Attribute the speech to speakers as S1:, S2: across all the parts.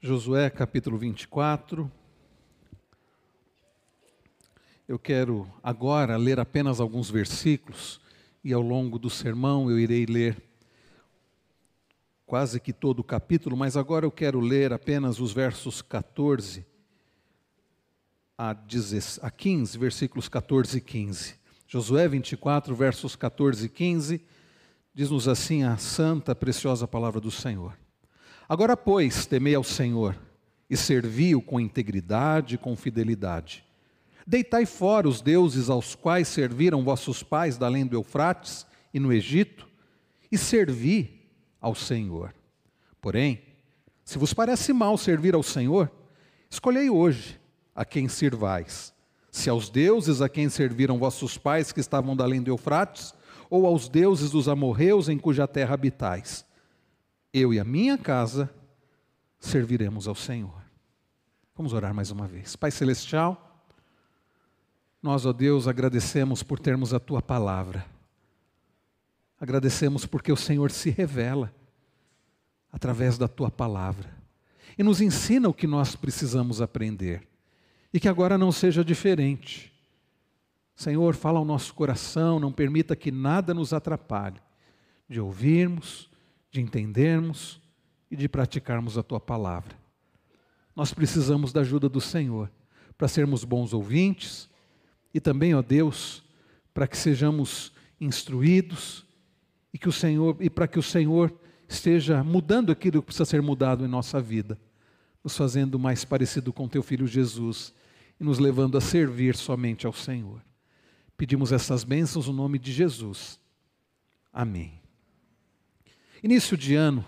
S1: Josué capítulo 24. Eu quero agora ler apenas alguns versículos e ao longo do sermão eu irei ler quase que todo o capítulo, mas agora eu quero ler apenas os versos 14 a 15, versículos 14 e 15. Josué 24, versos 14 e 15, diz-nos assim a santa, preciosa palavra do Senhor. Agora, pois, temei ao Senhor e servi-o com integridade e com fidelidade. Deitai fora os deuses aos quais serviram vossos pais da além do Eufrates e no Egito, e servi ao Senhor. Porém, se vos parece mal servir ao Senhor, escolhei hoje a quem sirvais. Se aos deuses a quem serviram vossos pais que estavam da além do Eufrates, ou aos deuses dos amorreus em cuja terra habitais eu e a minha casa serviremos ao Senhor. Vamos orar mais uma vez. Pai Celestial, nós, ó Deus, agradecemos por termos a tua palavra. Agradecemos porque o Senhor se revela através da tua palavra e nos ensina o que nós precisamos aprender. E que agora não seja diferente. Senhor, fala ao nosso coração, não permita que nada nos atrapalhe de ouvirmos, de entendermos e de praticarmos a tua palavra. Nós precisamos da ajuda do Senhor para sermos bons ouvintes e também, ó Deus, para que sejamos instruídos e que o Senhor e para que o Senhor esteja mudando aquilo que precisa ser mudado em nossa vida, nos fazendo mais parecido com teu filho Jesus e nos levando a servir somente ao Senhor. Pedimos essas bênçãos no nome de Jesus. Amém. Início de ano.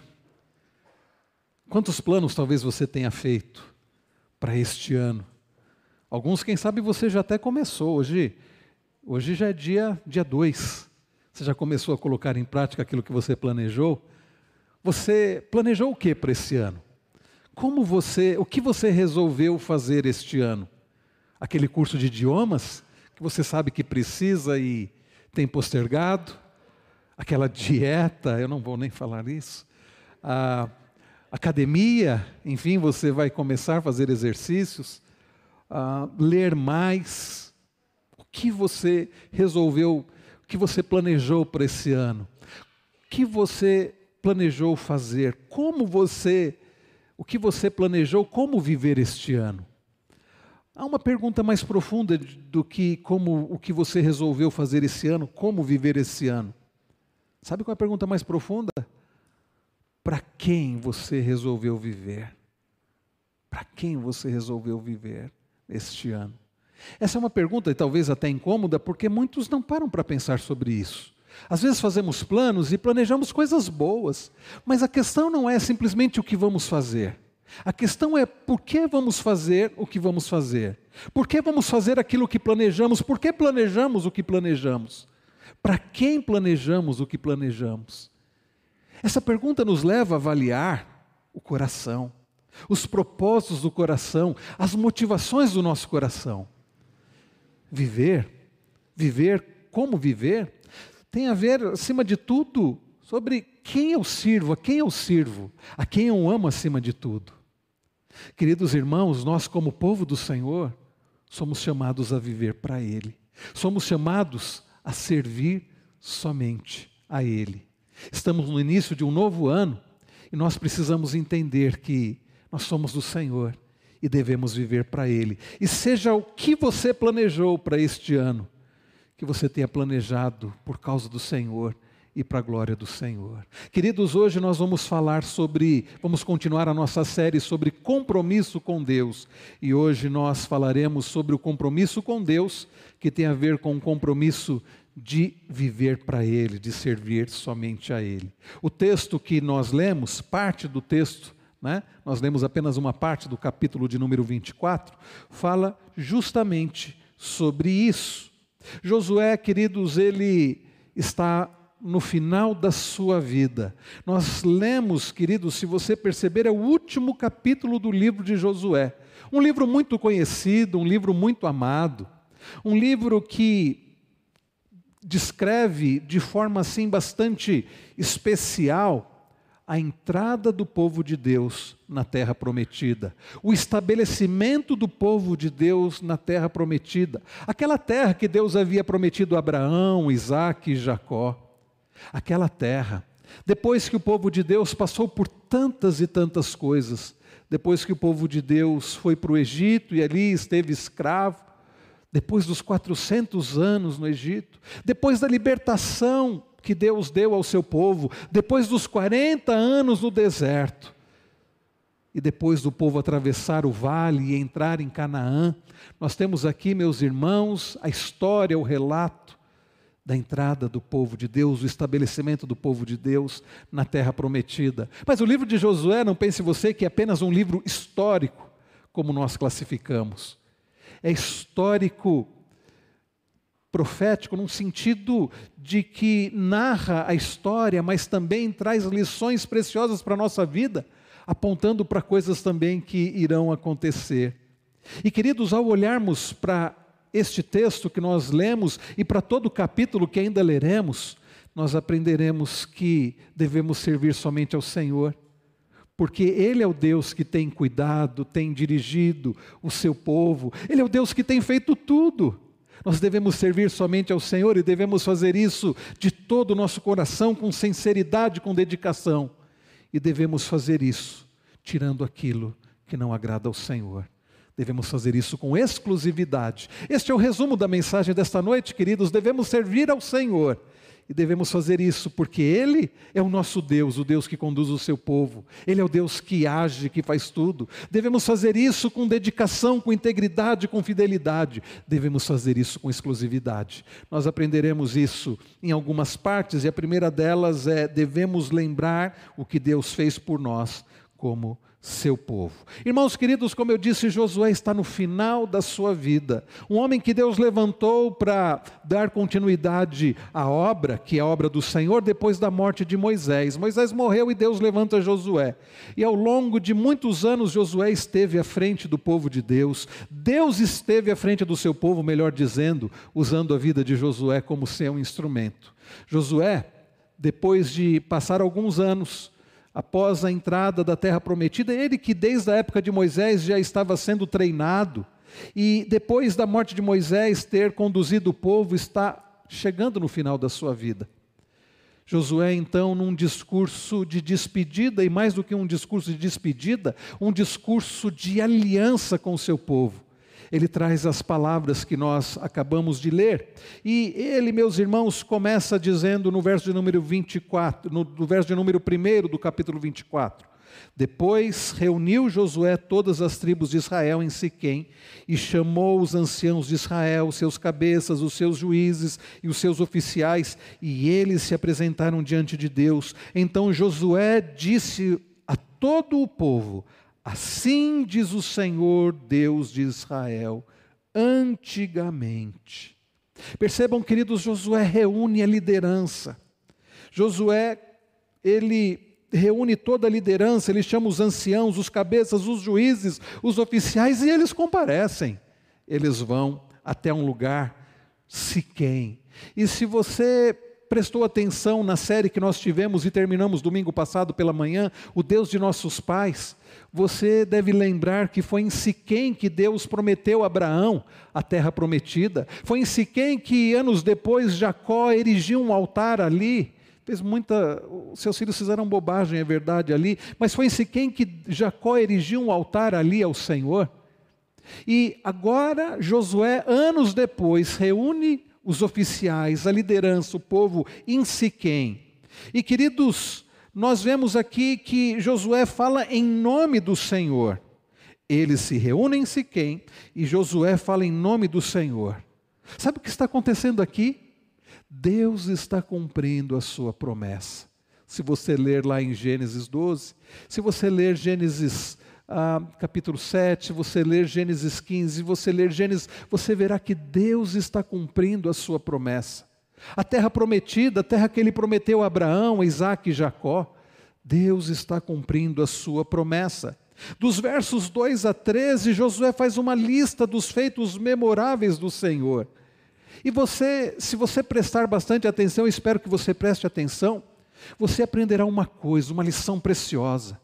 S1: Quantos planos talvez você tenha feito para este ano? Alguns, quem sabe, você já até começou. Hoje, hoje já é dia 2. Dia dois. você já começou a colocar em prática aquilo que você planejou? Você planejou o que para esse ano? Como você, o que você resolveu fazer este ano? Aquele curso de idiomas que você sabe que precisa e tem postergado? Aquela dieta, eu não vou nem falar isso, a academia, enfim, você vai começar a fazer exercícios, a ler mais. O que você resolveu, o que você planejou para esse ano? O que você planejou fazer? Como você, o que você planejou, como viver este ano? Há uma pergunta mais profunda do que como o que você resolveu fazer esse ano, como viver esse ano. Sabe qual é a pergunta mais profunda? Para quem você resolveu viver? Para quem você resolveu viver este ano? Essa é uma pergunta, e talvez até incômoda, porque muitos não param para pensar sobre isso. Às vezes fazemos planos e planejamos coisas boas, mas a questão não é simplesmente o que vamos fazer. A questão é por que vamos fazer o que vamos fazer? Por que vamos fazer aquilo que planejamos? Por que planejamos o que planejamos? Para quem planejamos o que planejamos? Essa pergunta nos leva a avaliar o coração, os propósitos do coração, as motivações do nosso coração. Viver, viver como viver, tem a ver, acima de tudo, sobre quem eu sirvo, a quem eu sirvo, a quem eu amo acima de tudo. Queridos irmãos, nós, como povo do Senhor, somos chamados a viver para Ele, somos chamados a servir somente a Ele. Estamos no início de um novo ano e nós precisamos entender que nós somos do Senhor e devemos viver para Ele. E seja o que você planejou para este ano, que você tenha planejado por causa do Senhor e para a glória do Senhor. Queridos, hoje nós vamos falar sobre, vamos continuar a nossa série sobre compromisso com Deus. E hoje nós falaremos sobre o compromisso com Deus, que tem a ver com o compromisso de viver para Ele, de servir somente a Ele. O texto que nós lemos, parte do texto, né? nós lemos apenas uma parte do capítulo de número 24, fala justamente sobre isso. Josué, queridos, ele está no final da sua vida. Nós lemos, queridos, se você perceber, é o último capítulo do livro de Josué. Um livro muito conhecido, um livro muito amado, um livro que descreve de forma assim bastante especial a entrada do povo de Deus na terra prometida, o estabelecimento do povo de Deus na terra prometida, aquela terra que Deus havia prometido a Abraão, Isaac e Jacó, aquela terra. Depois que o povo de Deus passou por tantas e tantas coisas, depois que o povo de Deus foi para o Egito e ali esteve escravo, depois dos 400 anos no Egito, depois da libertação que Deus deu ao seu povo, depois dos 40 anos no deserto, e depois do povo atravessar o vale e entrar em Canaã, nós temos aqui, meus irmãos, a história, o relato da entrada do povo de Deus, o estabelecimento do povo de Deus na terra prometida. Mas o livro de Josué, não pense você que é apenas um livro histórico, como nós classificamos. É histórico profético num sentido de que narra a história, mas também traz lições preciosas para a nossa vida, apontando para coisas também que irão acontecer. E queridos, ao olharmos para este texto que nós lemos e para todo o capítulo que ainda leremos, nós aprenderemos que devemos servir somente ao Senhor, porque Ele é o Deus que tem cuidado, tem dirigido o seu povo, Ele é o Deus que tem feito tudo. Nós devemos servir somente ao Senhor e devemos fazer isso de todo o nosso coração, com sinceridade, com dedicação. E devemos fazer isso tirando aquilo que não agrada ao Senhor. Devemos fazer isso com exclusividade. Este é o resumo da mensagem desta noite, queridos. Devemos servir ao Senhor e devemos fazer isso porque Ele é o nosso Deus, o Deus que conduz o seu povo. Ele é o Deus que age, que faz tudo. Devemos fazer isso com dedicação, com integridade, com fidelidade. Devemos fazer isso com exclusividade. Nós aprenderemos isso em algumas partes, e a primeira delas é: devemos lembrar o que Deus fez por nós como seu povo. Irmãos queridos, como eu disse, Josué está no final da sua vida. Um homem que Deus levantou para dar continuidade à obra, que é a obra do Senhor, depois da morte de Moisés. Moisés morreu e Deus levanta Josué. E ao longo de muitos anos, Josué esteve à frente do povo de Deus. Deus esteve à frente do seu povo, melhor dizendo, usando a vida de Josué como seu instrumento. Josué, depois de passar alguns anos, após a entrada da terra prometida, ele que desde a época de Moisés já estava sendo treinado, e depois da morte de Moisés ter conduzido o povo, está chegando no final da sua vida. Josué, então, num discurso de despedida, e mais do que um discurso de despedida, um discurso de aliança com o seu povo ele traz as palavras que nós acabamos de ler. E ele, meus irmãos, começa dizendo no verso de número 24, no, no verso de número 1 do capítulo 24. Depois reuniu Josué todas as tribos de Israel em Siquém e chamou os anciãos de Israel, seus cabeças, os seus juízes e os seus oficiais, e eles se apresentaram diante de Deus. Então Josué disse a todo o povo: Assim diz o Senhor Deus de Israel, antigamente. Percebam, queridos, Josué reúne a liderança. Josué, ele reúne toda a liderança, ele chama os anciãos, os cabeças, os juízes, os oficiais e eles comparecem. Eles vão até um lugar, Siquém. E se você prestou atenção na série que nós tivemos e terminamos domingo passado pela manhã, o Deus de nossos pais, você deve lembrar que foi em Siquém que Deus prometeu a Abraão a terra prometida. Foi em Siquém que anos depois Jacó erigiu um altar ali. Fez muita, seus filhos fizeram bobagem, é verdade ali, mas foi em Siquém que Jacó erigiu um altar ali ao Senhor. E agora Josué, anos depois, reúne os oficiais, a liderança, o povo em Siquém. E queridos, nós vemos aqui que Josué fala em nome do Senhor. Eles se reúnem em Siquém e Josué fala em nome do Senhor. Sabe o que está acontecendo aqui? Deus está cumprindo a sua promessa. Se você ler lá em Gênesis 12, se você ler Gênesis ah, capítulo 7, você ler Gênesis 15, você ler Gênesis, você verá que Deus está cumprindo a sua promessa. A terra prometida, a terra que ele prometeu a Abraão, Isaac e Jacó, Deus está cumprindo a sua promessa. Dos versos 2 a 13, Josué faz uma lista dos feitos memoráveis do Senhor. E você, se você prestar bastante atenção, espero que você preste atenção, você aprenderá uma coisa, uma lição preciosa: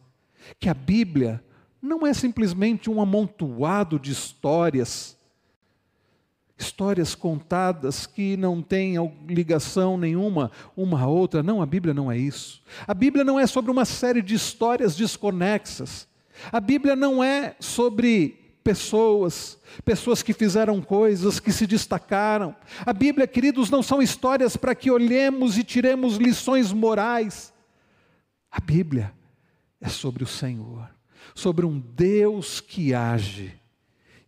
S1: que a Bíblia não é simplesmente um amontoado de histórias, histórias contadas que não têm ligação nenhuma uma à outra. Não, a Bíblia não é isso. A Bíblia não é sobre uma série de histórias desconexas. A Bíblia não é sobre pessoas, pessoas que fizeram coisas, que se destacaram. A Bíblia, queridos, não são histórias para que olhemos e tiremos lições morais. A Bíblia é sobre o Senhor, sobre um Deus que age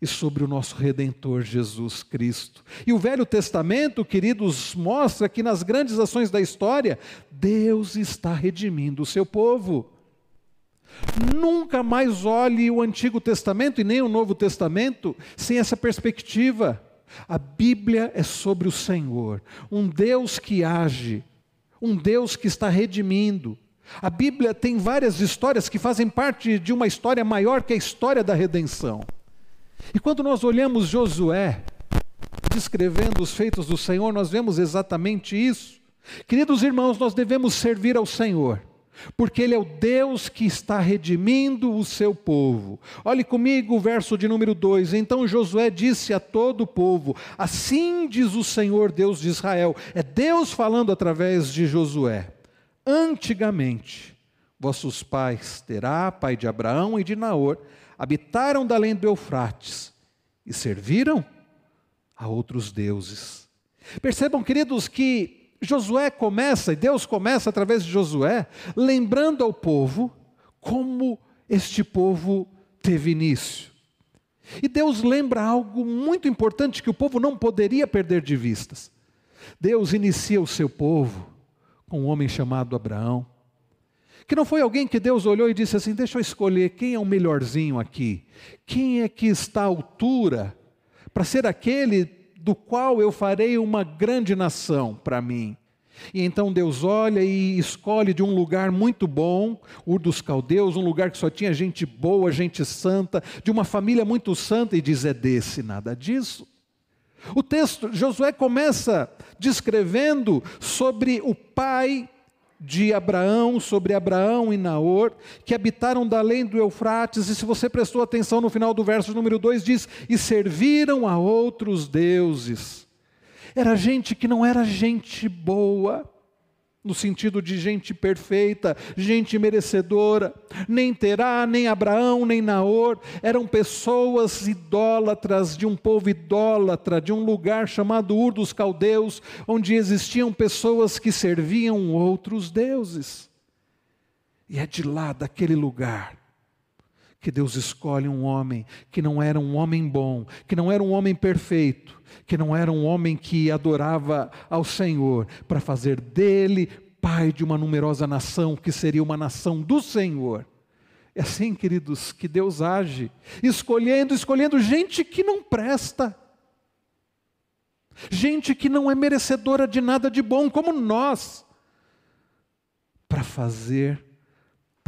S1: e sobre o nosso redentor Jesus Cristo. E o Velho Testamento, queridos, mostra que nas grandes ações da história, Deus está redimindo o seu povo. Nunca mais olhe o Antigo Testamento e nem o Novo Testamento sem essa perspectiva. A Bíblia é sobre o Senhor, um Deus que age, um Deus que está redimindo. A Bíblia tem várias histórias que fazem parte de uma história maior que a história da redenção. E quando nós olhamos Josué descrevendo os feitos do Senhor, nós vemos exatamente isso. Queridos irmãos, nós devemos servir ao Senhor porque Ele é o Deus que está redimindo o seu povo. Olhe comigo o verso de número 2. Então Josué disse a todo o povo: Assim diz o Senhor Deus de Israel. É Deus falando através de Josué. Antigamente, vossos pais, Terá, pai de Abraão e de Naor, habitaram da além do Eufrates e serviram a outros deuses. Percebam, queridos, que Josué começa, e Deus começa através de Josué, lembrando ao povo como este povo teve início. E Deus lembra algo muito importante que o povo não poderia perder de vistas. Deus inicia o seu povo com um homem chamado Abraão, que não foi alguém que Deus olhou e disse assim: Deixa eu escolher quem é o melhorzinho aqui, quem é que está à altura para ser aquele do qual eu farei uma grande nação para mim. E então Deus olha e escolhe de um lugar muito bom, Ur dos Caldeus, um lugar que só tinha gente boa, gente santa, de uma família muito santa, e diz: é desse, nada disso. O texto, Josué começa descrevendo sobre o pai de Abraão, sobre Abraão e Naor, que habitaram da além do Eufrates, e se você prestou atenção no final do verso número 2, diz: e serviram a outros deuses. Era gente que não era gente boa, no sentido de gente perfeita, gente merecedora. Nem Terá, nem Abraão, nem Naor eram pessoas idólatras de um povo idólatra, de um lugar chamado Ur dos Caldeus, onde existiam pessoas que serviam outros deuses. E é de lá, daquele lugar, que Deus escolhe um homem que não era um homem bom, que não era um homem perfeito, que não era um homem que adorava ao Senhor, para fazer dele pai de uma numerosa nação, que seria uma nação do Senhor. É assim, queridos, que Deus age, escolhendo, escolhendo gente que não presta, gente que não é merecedora de nada de bom, como nós, para fazer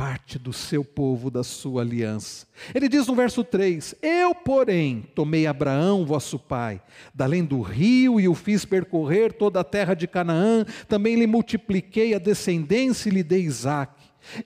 S1: parte do seu povo, da sua aliança. Ele diz no verso 3: Eu, porém, tomei Abraão, vosso pai, da além do rio, e o fiz percorrer toda a terra de Canaã, também lhe multipliquei a descendência e lhe dei Isaac.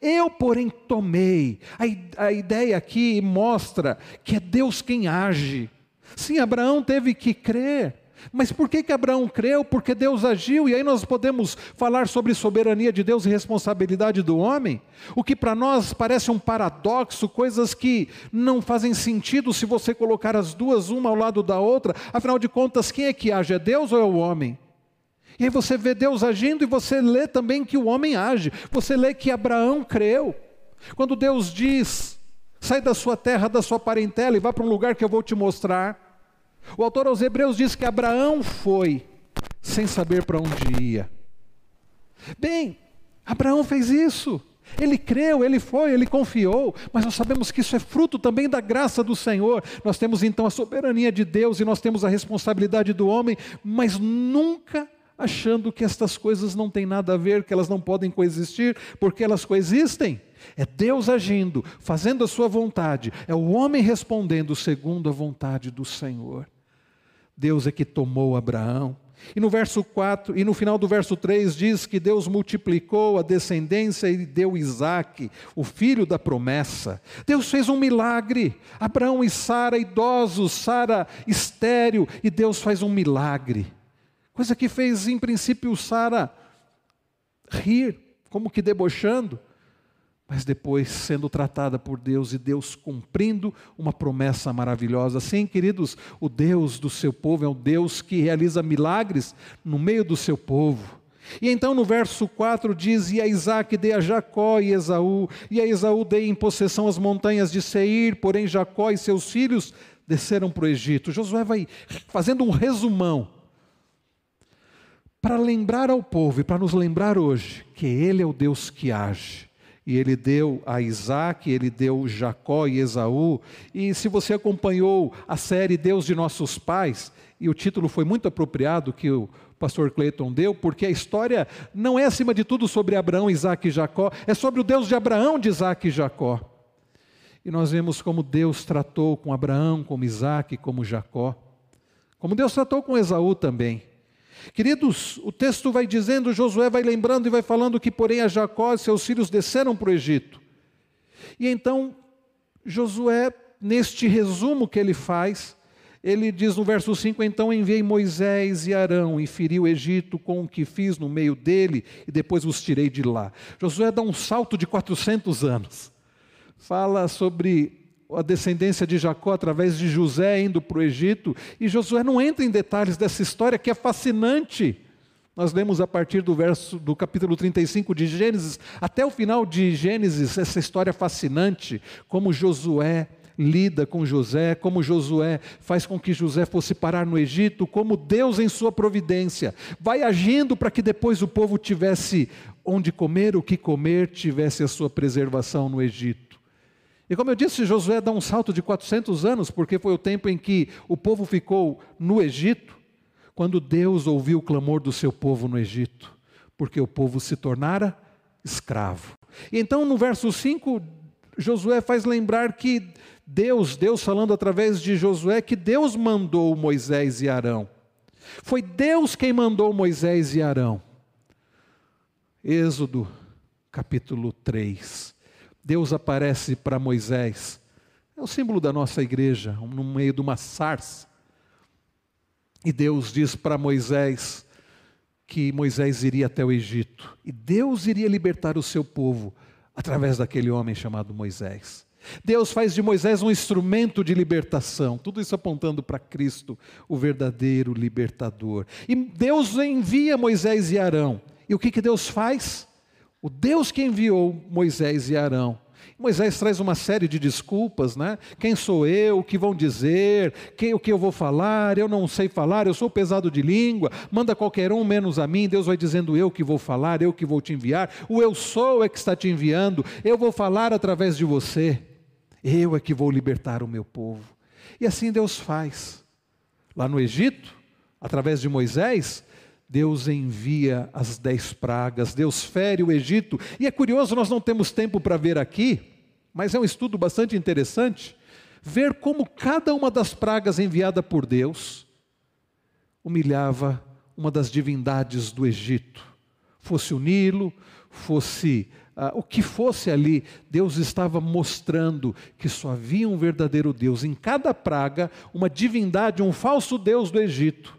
S1: Eu, porém, tomei. A, a ideia aqui mostra que é Deus quem age. Sim, Abraão teve que crer. Mas por que, que Abraão creu? Porque Deus agiu, e aí nós podemos falar sobre soberania de Deus e responsabilidade do homem, o que para nós parece um paradoxo, coisas que não fazem sentido se você colocar as duas uma ao lado da outra, afinal de contas, quem é que age? É Deus ou é o homem? E aí você vê Deus agindo e você lê também que o homem age, você lê que Abraão creu. Quando Deus diz: sai da sua terra, da sua parentela e vá para um lugar que eu vou te mostrar. O autor aos Hebreus diz que Abraão foi sem saber para onde ia. Bem, Abraão fez isso. Ele creu, ele foi, ele confiou, mas nós sabemos que isso é fruto também da graça do Senhor. Nós temos então a soberania de Deus e nós temos a responsabilidade do homem, mas nunca achando que estas coisas não têm nada a ver, que elas não podem coexistir, porque elas coexistem. É Deus agindo, fazendo a sua vontade, é o homem respondendo segundo a vontade do Senhor. Deus é que tomou Abraão E no verso 4, e no final do verso 3 diz que Deus multiplicou a descendência e deu Isaac, o filho da promessa. Deus fez um milagre. Abraão e Sara idosos, Sara estéril, e Deus faz um milagre. Coisa que fez em princípio Sara rir, como que debochando mas depois sendo tratada por Deus e Deus cumprindo uma promessa maravilhosa. Sim, queridos, o Deus do seu povo é um Deus que realiza milagres no meio do seu povo. E então no verso 4 diz: E a Isaac dei a Jacó e Esaú, e a Esaú dei em possessão as montanhas de Seir, porém Jacó e seus filhos desceram para o Egito. Josué vai fazendo um resumão para lembrar ao povo e para nos lembrar hoje que Ele é o Deus que age e ele deu a Isaac, ele deu Jacó e Esaú. E se você acompanhou a série Deus de Nossos Pais, e o título foi muito apropriado que o pastor Cleiton deu, porque a história não é acima de tudo sobre Abraão, Isaac e Jacó, é sobre o Deus de Abraão, de Isaac e Jacó. E nós vemos como Deus tratou com Abraão, como Isaac, como Jacó, como Deus tratou com Esaú também. Queridos, o texto vai dizendo, Josué vai lembrando e vai falando que, porém, a Jacó e seus filhos desceram para o Egito. E então, Josué, neste resumo que ele faz, ele diz no verso 5: Então enviei Moisés e Arão e feri o Egito com o que fiz no meio dele e depois os tirei de lá. Josué dá um salto de 400 anos. Fala sobre a descendência de Jacó através de José indo para o Egito, e Josué não entra em detalhes dessa história que é fascinante. Nós lemos a partir do verso do capítulo 35 de Gênesis até o final de Gênesis essa história fascinante, como Josué lida com José, como Josué faz com que José fosse parar no Egito, como Deus em sua providência vai agindo para que depois o povo tivesse onde comer, o que comer, tivesse a sua preservação no Egito. E como eu disse, Josué dá um salto de 400 anos, porque foi o tempo em que o povo ficou no Egito, quando Deus ouviu o clamor do seu povo no Egito, porque o povo se tornara escravo. E então no verso 5, Josué faz lembrar que Deus, Deus falando através de Josué, que Deus mandou Moisés e Arão. Foi Deus quem mandou Moisés e Arão. Êxodo capítulo 3. Deus aparece para Moisés. É o símbolo da nossa igreja, no meio de uma sarça. E Deus diz para Moisés que Moisés iria até o Egito. E Deus iria libertar o seu povo através daquele homem chamado Moisés. Deus faz de Moisés um instrumento de libertação, tudo isso apontando para Cristo, o verdadeiro libertador. E Deus envia Moisés e Arão. E o que, que Deus faz? O Deus que enviou Moisés e Arão. Moisés traz uma série de desculpas, né? Quem sou eu? O que vão dizer? Quem, o que eu vou falar? Eu não sei falar, eu sou pesado de língua. Manda qualquer um menos a mim. Deus vai dizendo eu que vou falar, eu que vou te enviar. O eu sou é que está te enviando. Eu vou falar através de você. Eu é que vou libertar o meu povo. E assim Deus faz. Lá no Egito, através de Moisés, Deus envia as dez pragas, Deus fere o Egito. E é curioso, nós não temos tempo para ver aqui, mas é um estudo bastante interessante, ver como cada uma das pragas enviada por Deus humilhava uma das divindades do Egito. Fosse o Nilo, fosse ah, o que fosse ali, Deus estava mostrando que só havia um verdadeiro Deus. Em cada praga, uma divindade, um falso Deus do Egito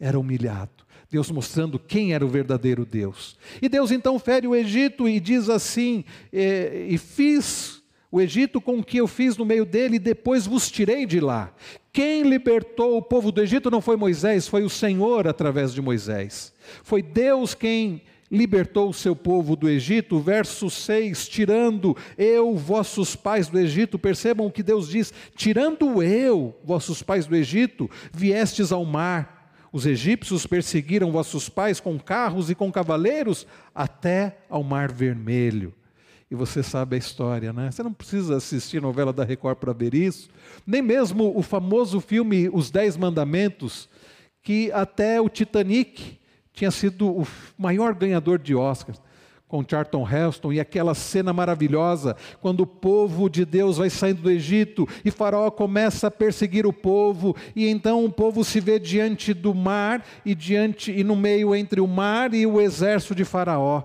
S1: era humilhado. Deus mostrando quem era o verdadeiro Deus. E Deus então fere o Egito e diz assim: e, e fiz o Egito com o que eu fiz no meio dele, e depois vos tirei de lá. Quem libertou o povo do Egito não foi Moisés, foi o Senhor através de Moisés. Foi Deus quem libertou o seu povo do Egito, verso 6, tirando eu vossos pais do Egito, percebam o que Deus diz: tirando eu vossos pais do Egito, viestes ao mar os egípcios perseguiram vossos pais com carros e com cavaleiros até ao Mar Vermelho. E você sabe a história, né? Você não precisa assistir novela da Record para ver isso, nem mesmo o famoso filme Os Dez Mandamentos, que até o Titanic tinha sido o maior ganhador de Oscars. Com Charlton Heston e aquela cena maravilhosa quando o povo de Deus vai saindo do Egito e Faraó começa a perseguir o povo e então o povo se vê diante do mar e diante e no meio entre o mar e o exército de Faraó.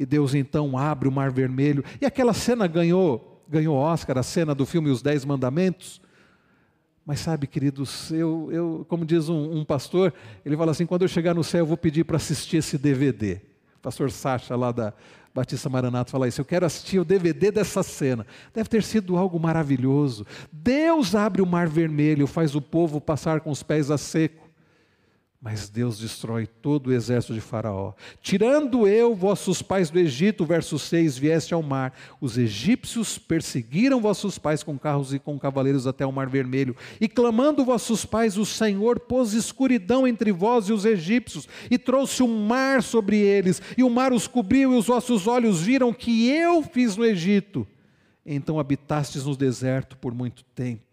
S1: E Deus então abre o mar vermelho e aquela cena ganhou ganhou Oscar, a cena do filme Os Dez Mandamentos. Mas sabe, queridos, eu, eu como diz um, um pastor, ele fala assim: quando eu chegar no céu, eu vou pedir para assistir esse DVD pastor Sacha, lá da Batista Maranato, fala isso. Eu quero assistir o DVD dessa cena. Deve ter sido algo maravilhoso. Deus abre o mar vermelho, faz o povo passar com os pés a seco. Mas Deus destrói todo o exército de Faraó. Tirando eu vossos pais do Egito, verso 6, vieste ao mar. Os egípcios perseguiram vossos pais com carros e com cavaleiros até o mar vermelho. E clamando vossos pais, o Senhor pôs escuridão entre vós e os egípcios, e trouxe um mar sobre eles, e o mar os cobriu, e os vossos olhos viram que eu fiz no Egito. Então habitastes no deserto por muito tempo.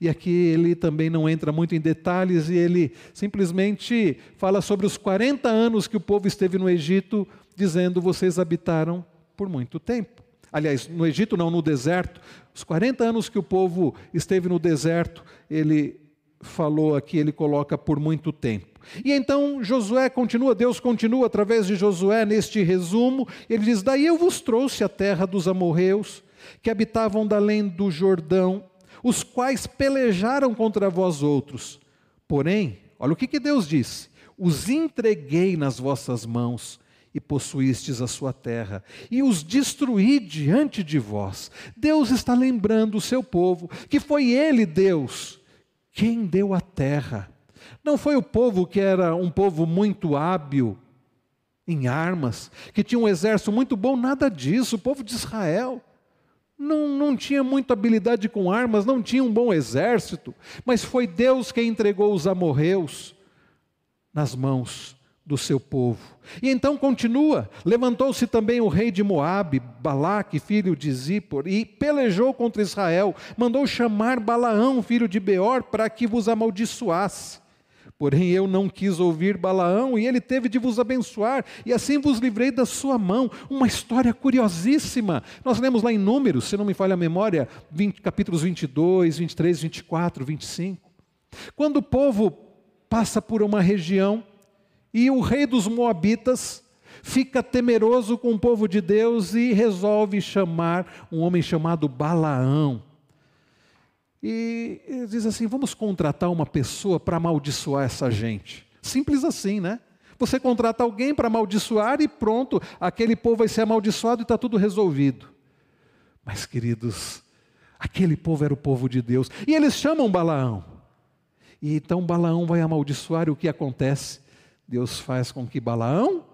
S1: E aqui ele também não entra muito em detalhes e ele simplesmente fala sobre os 40 anos que o povo esteve no Egito, dizendo: vocês habitaram por muito tempo. Aliás, no Egito não, no deserto. Os 40 anos que o povo esteve no deserto, ele falou aqui, ele coloca por muito tempo. E então Josué continua, Deus continua através de Josué neste resumo, ele diz: Daí eu vos trouxe a terra dos amorreus, que habitavam da além do Jordão, os quais pelejaram contra vós outros. Porém, olha o que, que Deus disse: os entreguei nas vossas mãos e possuístes a sua terra, e os destruí diante de vós. Deus está lembrando o seu povo que foi Ele, Deus, quem deu a terra. Não foi o povo que era um povo muito hábil em armas, que tinha um exército muito bom, nada disso, o povo de Israel não, não tinha muita habilidade com armas, não tinha um bom exército, mas foi Deus quem entregou os amorreus nas mãos do seu povo. E então continua: levantou-se também o rei de Moabe, Balaque, filho de Zippor, e pelejou contra Israel, mandou chamar Balaão, filho de Beor, para que vos amaldiçoasse. Porém eu não quis ouvir Balaão, e ele teve de vos abençoar, e assim vos livrei da sua mão. Uma história curiosíssima. Nós lemos lá em Números, se não me falha a memória, 20, capítulos 22, 23, 24, 25. Quando o povo passa por uma região e o rei dos Moabitas fica temeroso com o povo de Deus e resolve chamar um homem chamado Balaão. E diz assim: vamos contratar uma pessoa para amaldiçoar essa gente. Simples assim, né? Você contrata alguém para amaldiçoar e pronto, aquele povo vai ser amaldiçoado e está tudo resolvido. Mas, queridos, aquele povo era o povo de Deus. E eles chamam Balaão. E então Balaão vai amaldiçoar e o que acontece? Deus faz com que Balaão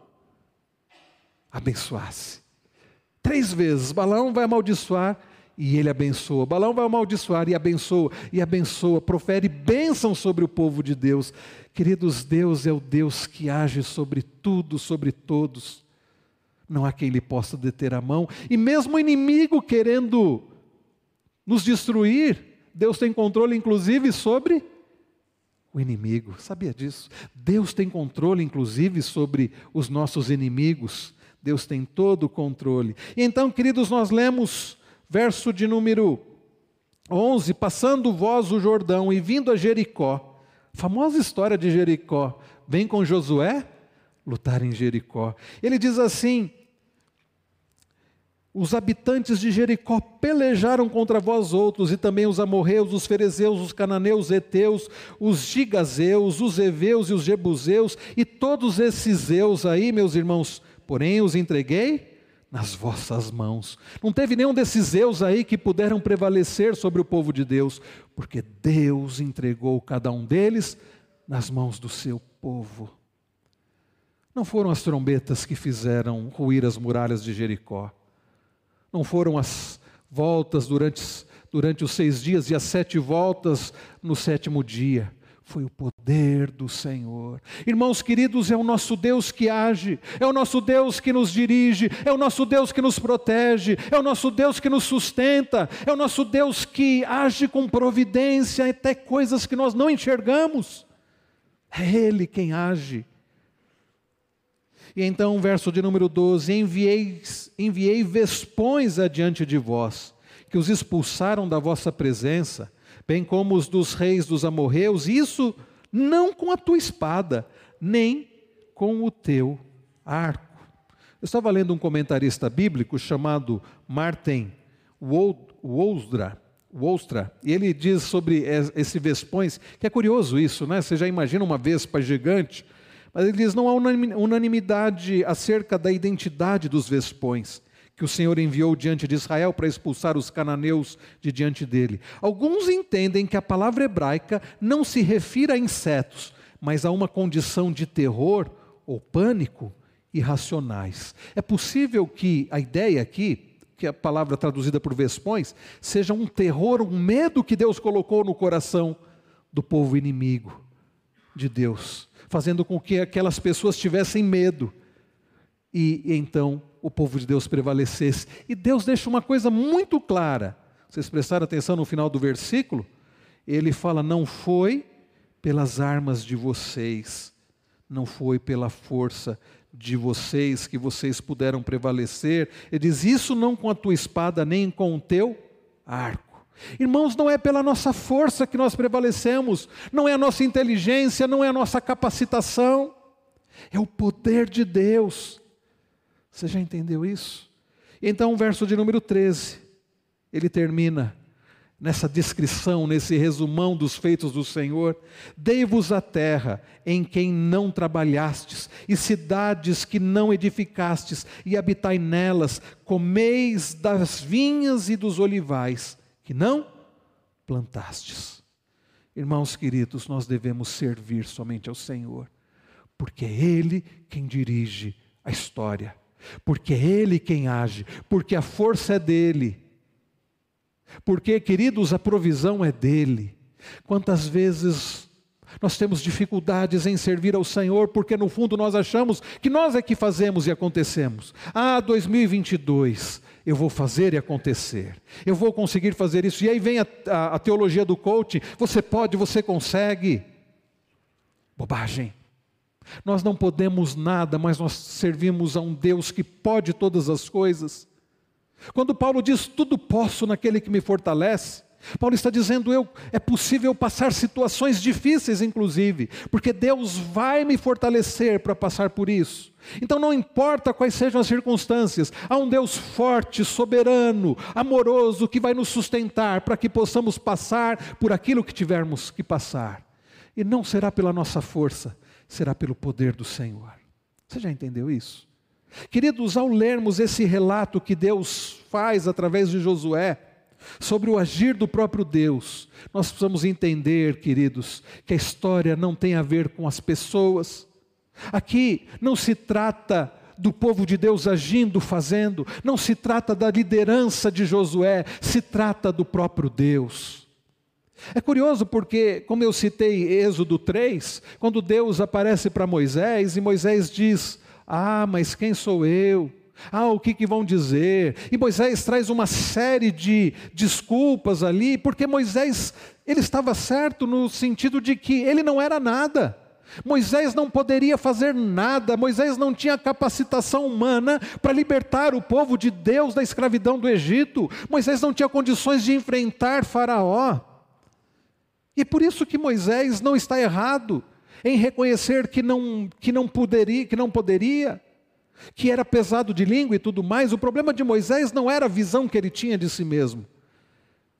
S1: abençoasse. Três vezes Balaão vai amaldiçoar e ele abençoa. Balão vai amaldiçoar e abençoa, e abençoa, profere bênção sobre o povo de Deus. Queridos, Deus é o Deus que age sobre tudo, sobre todos. Não há quem lhe possa deter a mão, e mesmo o inimigo querendo nos destruir, Deus tem controle, inclusive, sobre o inimigo. Sabia disso? Deus tem controle, inclusive, sobre os nossos inimigos. Deus tem todo o controle. E então, queridos, nós lemos verso de número 11: Passando vós o Jordão e vindo a Jericó, famosa história de Jericó, vem com Josué? Lutar em Jericó. Ele diz assim: os habitantes de Jericó pelejaram contra vós outros, e também os amorreus, os ferezeus, os cananeus, os heteus, os gigazeus, os eveus e os jebuseus, e todos esses zeus aí, meus irmãos, porém os entreguei nas vossas mãos. Não teve nenhum desses Zeus aí que puderam prevalecer sobre o povo de Deus, porque Deus entregou cada um deles nas mãos do seu povo. Não foram as trombetas que fizeram ruir as muralhas de Jericó. Não foram as voltas durante, durante os seis dias e as sete voltas no sétimo dia foi o poder do Senhor. Irmãos queridos, é o nosso Deus que age, é o nosso Deus que nos dirige, é o nosso Deus que nos protege, é o nosso Deus que nos sustenta, é o nosso Deus que age com providência até coisas que nós não enxergamos. É Ele quem age. E então, verso de número 12: enviei, enviei vespões adiante de vós, que os expulsaram da vossa presença, bem como os dos reis dos amorreus, isso não com a tua espada, nem com o teu arco. Eu estava lendo um comentarista bíblico chamado Martin Woldra, Wolstra, e ele diz sobre esse vespões, que é curioso isso, né? Você já imagina uma vespa gigante, mas ele diz: não há unanimidade acerca da identidade dos vespões que o Senhor enviou diante de Israel para expulsar os cananeus de diante dele. Alguns entendem que a palavra hebraica não se refere a insetos, mas a uma condição de terror ou pânico irracionais. É possível que a ideia aqui que a palavra traduzida por vespões, seja um terror, um medo que Deus colocou no coração do povo inimigo de Deus, fazendo com que aquelas pessoas tivessem medo. E, e então o povo de Deus prevalecesse. E Deus deixa uma coisa muito clara. Vocês prestaram atenção no final do versículo? Ele fala: Não foi pelas armas de vocês, não foi pela força de vocês, que vocês puderam prevalecer. Ele diz: Isso não com a tua espada, nem com o teu arco. Irmãos, não é pela nossa força que nós prevalecemos, não é a nossa inteligência, não é a nossa capacitação, é o poder de Deus. Você já entendeu isso? Então, o verso de número 13, ele termina nessa descrição, nesse resumão dos feitos do Senhor. Dei-vos a terra em quem não trabalhastes, e cidades que não edificastes, e habitai nelas, comeis das vinhas e dos olivais, que não plantastes. Irmãos queridos, nós devemos servir somente ao Senhor, porque é Ele quem dirige a história, porque é Ele quem age, porque a força é dEle porque, queridos, a provisão é dele. Quantas vezes nós temos dificuldades em servir ao Senhor porque no fundo nós achamos que nós é que fazemos e acontecemos. Ah, 2022, eu vou fazer e acontecer. Eu vou conseguir fazer isso. E aí vem a, a, a teologia do coaching: você pode, você consegue. Bobagem. Nós não podemos nada, mas nós servimos a um Deus que pode todas as coisas. Quando Paulo diz tudo posso naquele que me fortalece, Paulo está dizendo eu é possível passar situações difíceis inclusive, porque Deus vai me fortalecer para passar por isso. Então não importa quais sejam as circunstâncias, há um Deus forte, soberano, amoroso que vai nos sustentar para que possamos passar por aquilo que tivermos que passar. E não será pela nossa força, será pelo poder do Senhor. Você já entendeu isso? Queridos, ao lermos esse relato que Deus faz através de Josué, sobre o agir do próprio Deus, nós precisamos entender, queridos, que a história não tem a ver com as pessoas. Aqui não se trata do povo de Deus agindo, fazendo, não se trata da liderança de Josué, se trata do próprio Deus. É curioso porque, como eu citei Êxodo 3, quando Deus aparece para Moisés e Moisés diz: ah, mas quem sou eu? Ah, o que, que vão dizer? E Moisés traz uma série de desculpas ali, porque Moisés, ele estava certo no sentido de que ele não era nada. Moisés não poderia fazer nada, Moisés não tinha capacitação humana para libertar o povo de Deus da escravidão do Egito, Moisés não tinha condições de enfrentar Faraó. E por isso que Moisés não está errado, em reconhecer que não, que não poderia, que não poderia, que era pesado de língua e tudo mais. O problema de Moisés não era a visão que ele tinha de si mesmo.